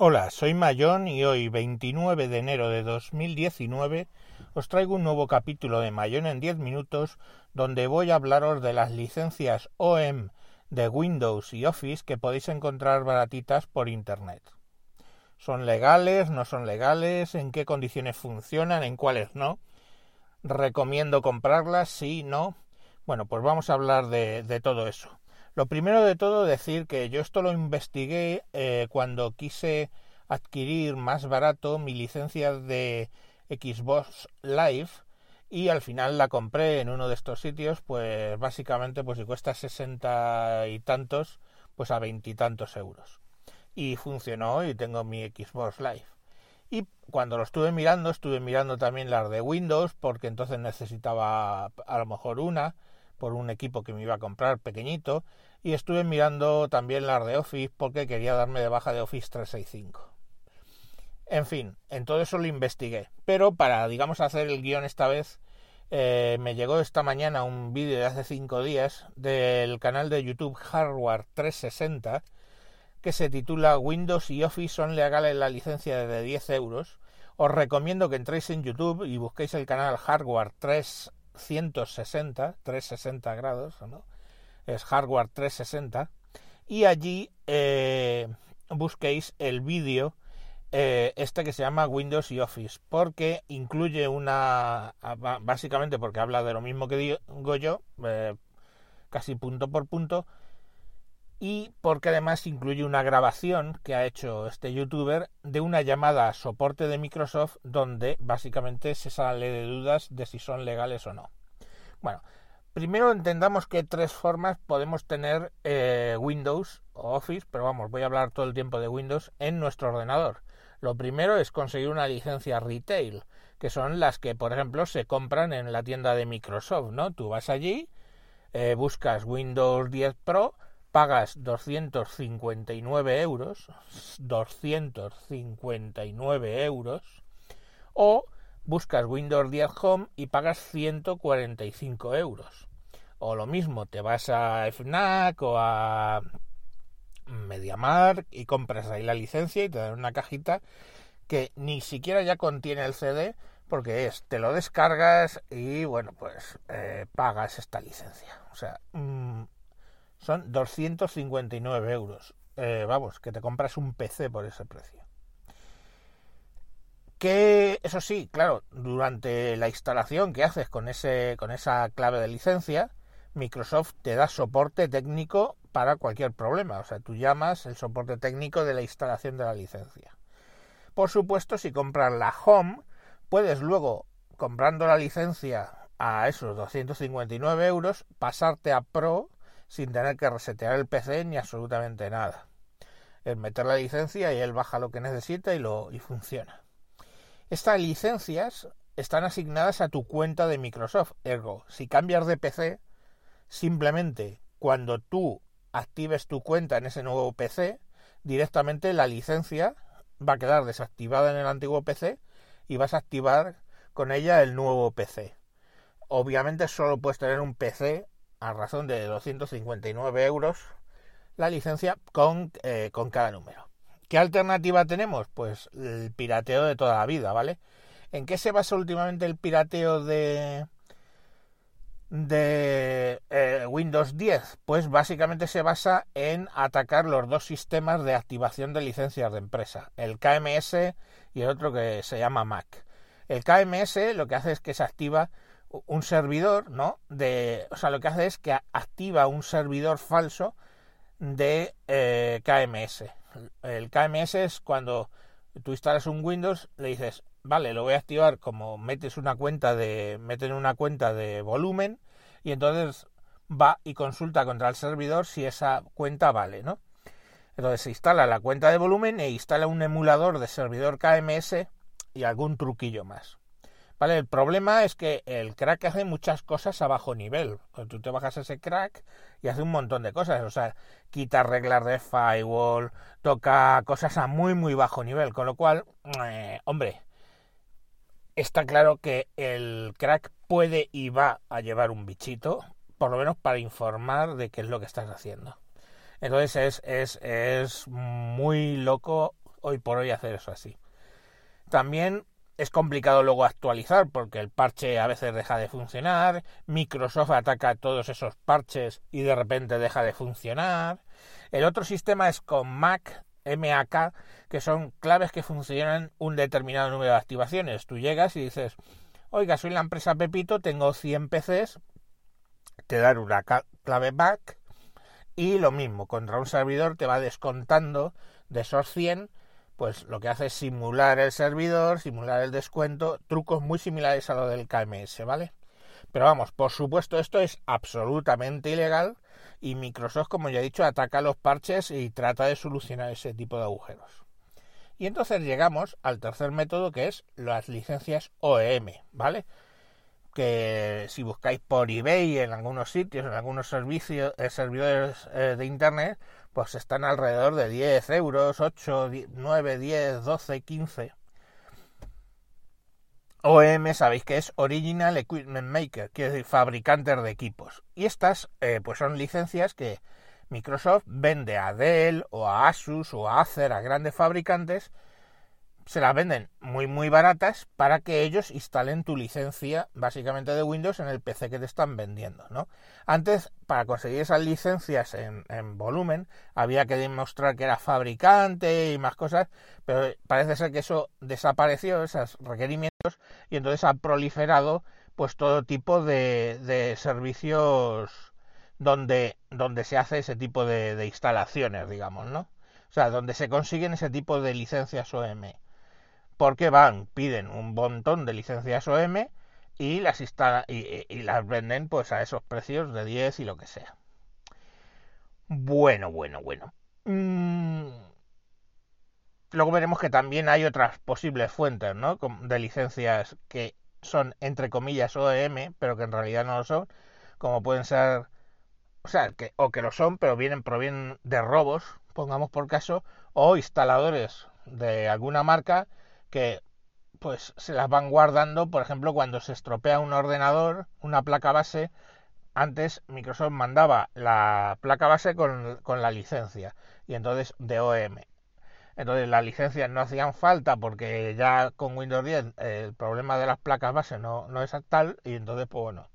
Hola, soy Mayón y hoy, 29 de enero de 2019, os traigo un nuevo capítulo de Mayón en 10 minutos donde voy a hablaros de las licencias OEM de Windows y Office que podéis encontrar baratitas por Internet. ¿Son legales? ¿No son legales? ¿En qué condiciones funcionan? ¿En cuáles no? ¿Recomiendo comprarlas? ¿Sí? ¿No? Bueno, pues vamos a hablar de, de todo eso. Lo primero de todo decir que yo esto lo investigué eh, cuando quise adquirir más barato mi licencia de Xbox Live y al final la compré en uno de estos sitios pues básicamente pues si cuesta sesenta y tantos pues a veintitantos euros. Y funcionó y tengo mi Xbox Live. Y cuando lo estuve mirando estuve mirando también las de Windows porque entonces necesitaba a lo mejor una por un equipo que me iba a comprar pequeñito y estuve mirando también las de Office porque quería darme de baja de Office 365. En fin, en todo eso lo investigué, pero para, digamos, hacer el guion esta vez, eh, me llegó esta mañana un vídeo de hace cinco días del canal de YouTube Hardware 360 que se titula Windows y Office son legales la licencia de 10 euros. Os recomiendo que entréis en YouTube y busquéis el canal Hardware 360, 360 grados, ¿no? Es Hardware 360, y allí eh, busquéis el vídeo eh, este que se llama Windows y Office, porque incluye una, básicamente porque habla de lo mismo que digo yo, eh, casi punto por punto, y porque además incluye una grabación que ha hecho este youtuber de una llamada soporte de Microsoft donde básicamente se sale de dudas de si son legales o no. Bueno, Primero entendamos que tres formas podemos tener eh, Windows o Office, pero vamos, voy a hablar todo el tiempo de Windows en nuestro ordenador. Lo primero es conseguir una licencia retail, que son las que, por ejemplo, se compran en la tienda de Microsoft, ¿no? Tú vas allí, eh, buscas Windows 10 Pro, pagas 259 euros, 259 euros, o buscas Windows 10 Home y pagas 145 euros. O lo mismo, te vas a FNAC o a MediaMark y compras ahí la licencia y te dan una cajita que ni siquiera ya contiene el CD porque es, te lo descargas y bueno, pues eh, pagas esta licencia. O sea, mm, son 259 euros. Eh, vamos, que te compras un PC por ese precio. Que eso sí, claro, durante la instalación que haces con ese con esa clave de licencia, Microsoft te da soporte técnico para cualquier problema. O sea, tú llamas el soporte técnico de la instalación de la licencia. Por supuesto, si compras la Home, puedes luego, comprando la licencia a esos 259 euros, pasarte a Pro sin tener que resetear el PC ni absolutamente nada. Es meter la licencia y él baja lo que necesita y, lo, y funciona. Estas licencias están asignadas a tu cuenta de Microsoft. Ergo, si cambias de PC, Simplemente cuando tú actives tu cuenta en ese nuevo PC, directamente la licencia va a quedar desactivada en el antiguo PC y vas a activar con ella el nuevo PC. Obviamente solo puedes tener un PC a razón de 259 euros la licencia con, eh, con cada número. ¿Qué alternativa tenemos? Pues el pirateo de toda la vida, ¿vale? ¿En qué se basa últimamente el pirateo de, de eh, Windows 10? Pues básicamente se basa en atacar los dos sistemas de activación de licencias de empresa, el KMS y el otro que se llama Mac. El KMS lo que hace es que se activa un servidor, ¿no? De, o sea, lo que hace es que activa un servidor falso de eh, KMS. El KMS es cuando tú instalas un Windows, le dices, vale, lo voy a activar como metes una cuenta de, meten una cuenta de volumen y entonces va y consulta contra el servidor si esa cuenta vale, ¿no? Entonces se instala la cuenta de volumen e instala un emulador de servidor KMS y algún truquillo más. Vale, el problema es que el crack hace muchas cosas a bajo nivel. Tú te bajas ese crack y hace un montón de cosas. O sea, quita reglas de firewall, toca cosas a muy, muy bajo nivel. Con lo cual, eh, hombre, está claro que el crack puede y va a llevar un bichito, por lo menos para informar de qué es lo que estás haciendo. Entonces es, es, es muy loco hoy por hoy hacer eso así. También es complicado luego actualizar porque el parche a veces deja de funcionar, Microsoft ataca todos esos parches y de repente deja de funcionar. El otro sistema es con Mac, MAK, que son claves que funcionan un determinado número de activaciones. Tú llegas y dices, oiga, soy la empresa Pepito, tengo 100 PCs, te dan una clave Mac y lo mismo, contra un servidor te va descontando de esos 100 pues lo que hace es simular el servidor, simular el descuento, trucos muy similares a lo del KMS, ¿vale? Pero vamos, por supuesto esto es absolutamente ilegal y Microsoft, como ya he dicho, ataca los parches y trata de solucionar ese tipo de agujeros. Y entonces llegamos al tercer método que es las licencias OEM, ¿vale? Que si buscáis por eBay en algunos sitios, en algunos servicios, eh, servidores eh, de internet, pues están alrededor de 10 euros, 8, 9, 10, 12, 15. OEM sabéis que es Original Equipment Maker, quiere decir fabricantes de equipos. Y estas eh, pues son licencias que Microsoft vende a Dell o a Asus o a Acer, a grandes fabricantes, se las venden muy muy baratas para que ellos instalen tu licencia básicamente de Windows en el PC que te están vendiendo, ¿no? Antes, para conseguir esas licencias en, en, volumen, había que demostrar que era fabricante y más cosas, pero parece ser que eso desapareció, esos requerimientos, y entonces ha proliferado pues todo tipo de, servicios donde, donde se hace ese tipo de, de instalaciones, digamos, ¿no? O sea, donde se consiguen ese tipo de licencias OEM porque van, piden un montón de licencias OM y las instalan y, las venden pues a esos precios de 10 y lo que sea. Bueno, bueno, bueno. Mm. Luego veremos que también hay otras posibles fuentes, ¿no? De licencias que son entre comillas OEM, pero que en realidad no lo son, como pueden ser, o sea, que o que lo son, pero vienen provienen de robos, pongamos por caso, o instaladores de alguna marca que pues se las van guardando, por ejemplo, cuando se estropea un ordenador, una placa base, antes Microsoft mandaba la placa base con, con la licencia, y entonces de OEM. Entonces las licencias no hacían falta porque ya con Windows 10 el problema de las placas base no, no es tal, y entonces pues bueno,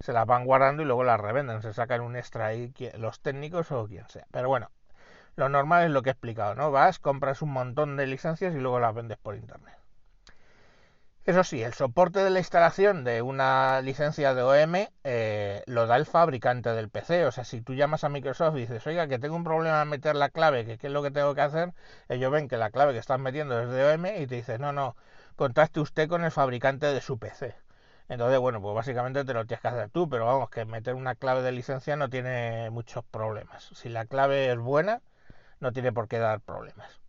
se las van guardando y luego las revenden, se sacan un extra ahí los técnicos o quien sea. Pero bueno, lo normal es lo que he explicado, ¿no? Vas, compras un montón de licencias y luego las vendes por internet. Eso sí, el soporte de la instalación de una licencia de OEM eh, lo da el fabricante del PC. O sea, si tú llamas a Microsoft y dices, oiga, que tengo un problema en meter la clave, que qué es lo que tengo que hacer, ellos ven que la clave que estás metiendo es de OEM y te dicen, no, no, contacte usted con el fabricante de su PC. Entonces, bueno, pues básicamente te lo tienes que hacer tú, pero vamos, que meter una clave de licencia no tiene muchos problemas. Si la clave es buena, no tiene por qué dar problemas.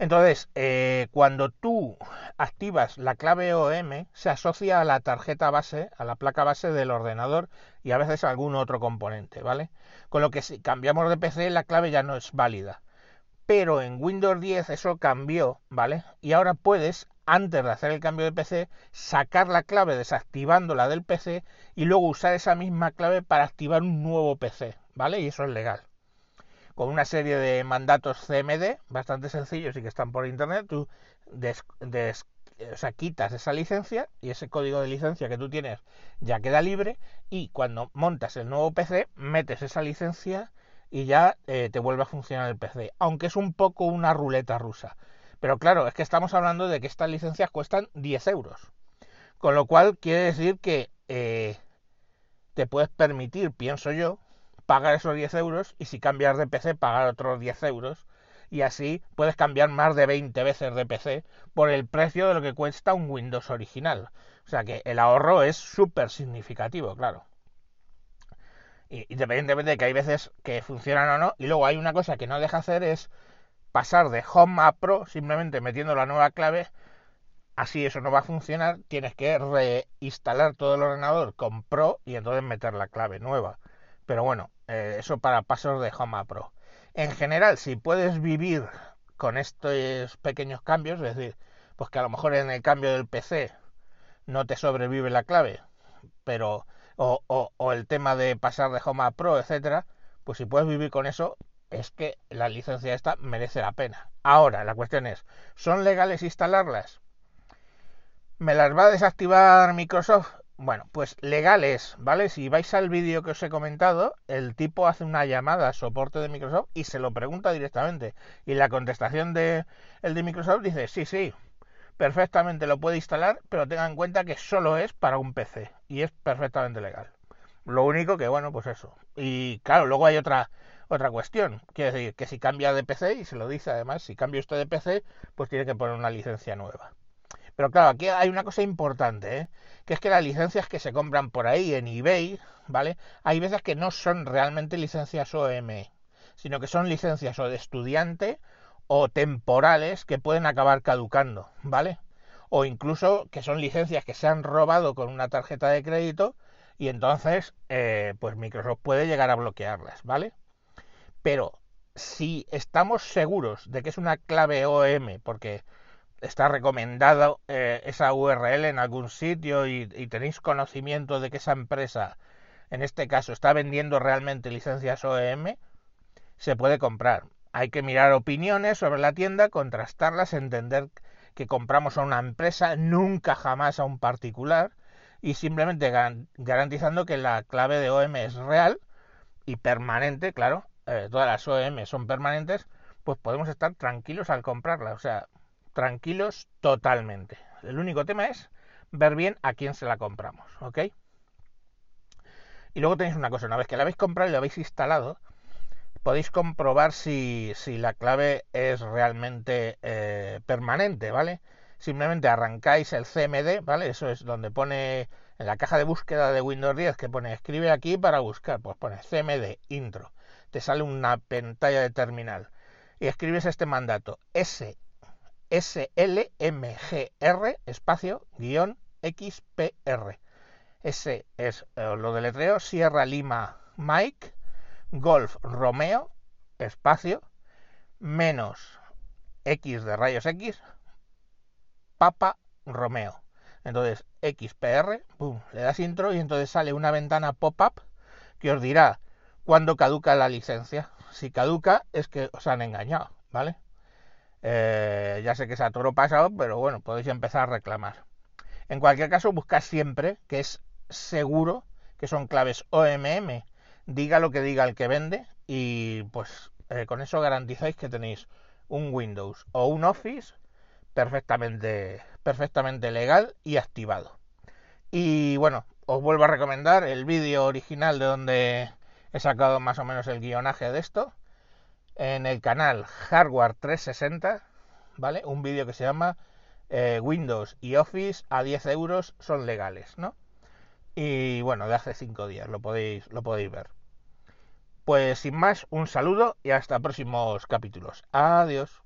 Entonces, eh, cuando tú activas la clave OM, se asocia a la tarjeta base, a la placa base del ordenador y a veces a algún otro componente, ¿vale? Con lo que si cambiamos de PC, la clave ya no es válida. Pero en Windows 10 eso cambió, ¿vale? Y ahora puedes, antes de hacer el cambio de PC, sacar la clave desactivándola del PC y luego usar esa misma clave para activar un nuevo PC, ¿vale? Y eso es legal con una serie de mandatos CMD bastante sencillos y que están por internet, tú quitas esa licencia y ese código de licencia que tú tienes ya queda libre y cuando montas el nuevo PC metes esa licencia y ya eh, te vuelve a funcionar el PC, aunque es un poco una ruleta rusa. Pero claro, es que estamos hablando de que estas licencias cuestan 10 euros. Con lo cual quiere decir que eh, te puedes permitir, pienso yo, pagar esos 10 euros y si cambias de PC pagar otros 10 euros y así puedes cambiar más de 20 veces de PC por el precio de lo que cuesta un Windows original. O sea que el ahorro es súper significativo, claro. Y independientemente de que hay veces que funcionan o no, y luego hay una cosa que no deja hacer es pasar de Home a Pro simplemente metiendo la nueva clave. Así eso no va a funcionar, tienes que reinstalar todo el ordenador con Pro y entonces meter la clave nueva. Pero bueno, eh, eso para pasos de Home Pro. En general, si puedes vivir con estos pequeños cambios, es decir, pues que a lo mejor en el cambio del PC no te sobrevive la clave, pero o, o, el tema de pasar de Home Pro, etcétera, pues si puedes vivir con eso, es que la licencia esta merece la pena. Ahora, la cuestión es, ¿son legales instalarlas? ¿Me las va a desactivar Microsoft? Bueno, pues legales, ¿vale? Si vais al vídeo que os he comentado, el tipo hace una llamada a soporte de Microsoft y se lo pregunta directamente. Y la contestación de el de Microsoft dice, sí, sí, perfectamente lo puede instalar, pero tenga en cuenta que solo es para un PC y es perfectamente legal. Lo único que, bueno, pues eso. Y claro, luego hay otra otra cuestión. Quiere decir que si cambia de PC, y se lo dice además, si cambia usted de PC, pues tiene que poner una licencia nueva. Pero claro, aquí hay una cosa importante, ¿eh? que es que las licencias que se compran por ahí en eBay, ¿vale? Hay veces que no son realmente licencias OEM, sino que son licencias o de estudiante o temporales que pueden acabar caducando, ¿vale? O incluso que son licencias que se han robado con una tarjeta de crédito y entonces eh, pues Microsoft puede llegar a bloquearlas, ¿vale? Pero si estamos seguros de que es una clave OEM porque está recomendado eh, esa URL en algún sitio y, tenéis conocimiento de que esa empresa, en este caso, está vendiendo realmente licencias OEM, se puede comprar. Hay que mirar opiniones sobre la tienda, contrastarlas, entender que compramos a una empresa, nunca jamás a un particular, y simplemente garantizando que la clave de OM es real y permanente, claro, eh, todas las OM son permanentes, pues podemos estar tranquilos al comprarla, o sea, tranquilos totalmente. El único tema es ver bien a quién se la compramos, ¿ok? Y luego tenéis una cosa, una vez que la habéis comprado y la habéis instalado, podéis comprobar si, si la clave es realmente eh, permanente, ¿vale? Simplemente arrancáis el CMD, ¿vale? Eso es donde pone en la caja de búsqueda de Windows 10 que pone escribe aquí para buscar, pues pone CMD intro. Te sale una pantalla de terminal y escribes este mandato S SLMGR espacio guion XPR. Ese es eh, lo deletreo Sierra Lima Mike Golf Romeo, espacio, menos X de rayos X, Papa Romeo. Entonces, XPR, pum, le das intro y entonces sale una ventana pop-up que os dirá cuándo caduca la licencia. Si caduca es que os han engañado, ¿vale? Eh, ya sé que es a toro pasado, pero bueno, podéis empezar a reclamar. En cualquier caso, buscad siempre que es seguro que son claves OMM diga lo que diga el que vende y pues eh, con eso garantizáis que tenéis un Windows o un Office perfectamente, perfectamente legal y activado. Y bueno, os vuelvo a recomendar el vídeo original de donde he sacado más o menos el guionaje de esto en el canal Hardware 360, ¿vale? Un vídeo que se llama eh, Windows y Office a 10 euros son legales, ¿no? Y bueno, de hace 5 días, lo podéis, lo podéis ver. Pues sin más, un saludo y hasta próximos capítulos. Adiós.